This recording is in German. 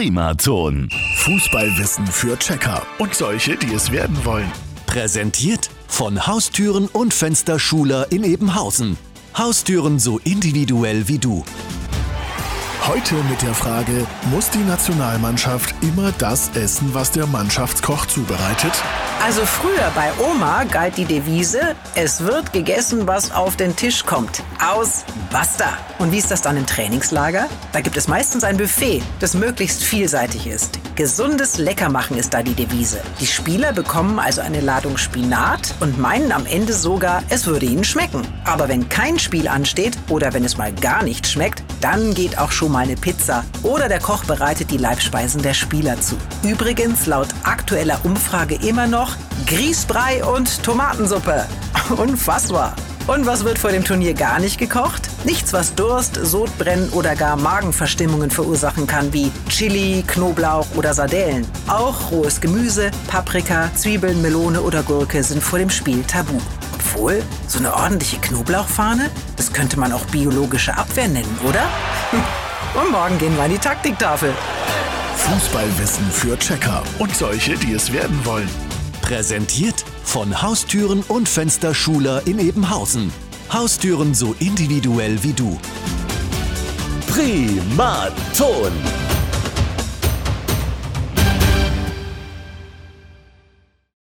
Primaton. Fußballwissen für Checker und solche, die es werden wollen. Präsentiert von Haustüren und Fensterschuler in Ebenhausen. Haustüren so individuell wie du. Heute mit der Frage, muss die Nationalmannschaft immer das essen, was der Mannschaftskoch zubereitet? Also früher bei Oma galt die Devise, es wird gegessen, was auf den Tisch kommt. Aus, basta. Und wie ist das dann im Trainingslager? Da gibt es meistens ein Buffet, das möglichst vielseitig ist. Gesundes Leckermachen ist da die Devise. Die Spieler bekommen also eine Ladung Spinat und meinen am Ende sogar, es würde ihnen schmecken. Aber wenn kein Spiel ansteht oder wenn es mal gar nicht schmeckt, dann geht auch schon mal eine Pizza oder der Koch bereitet die Leibspeisen der Spieler zu. Übrigens laut aktueller Umfrage immer noch Grießbrei und Tomatensuppe. Unfassbar. Und was wird vor dem Turnier gar nicht gekocht? Nichts, was Durst, Sodbrennen oder gar Magenverstimmungen verursachen kann, wie Chili, Knoblauch oder Sardellen. Auch rohes Gemüse, Paprika, Zwiebeln, Melone oder Gurke sind vor dem Spiel tabu. Obwohl, so eine ordentliche Knoblauchfahne, das könnte man auch biologische Abwehr nennen, oder? Und morgen gehen wir an die Taktiktafel. Fußballwissen für Checker und solche, die es werden wollen. Präsentiert von Haustüren und Fensterschuler in Ebenhausen. Haustüren so individuell wie du. Primaton.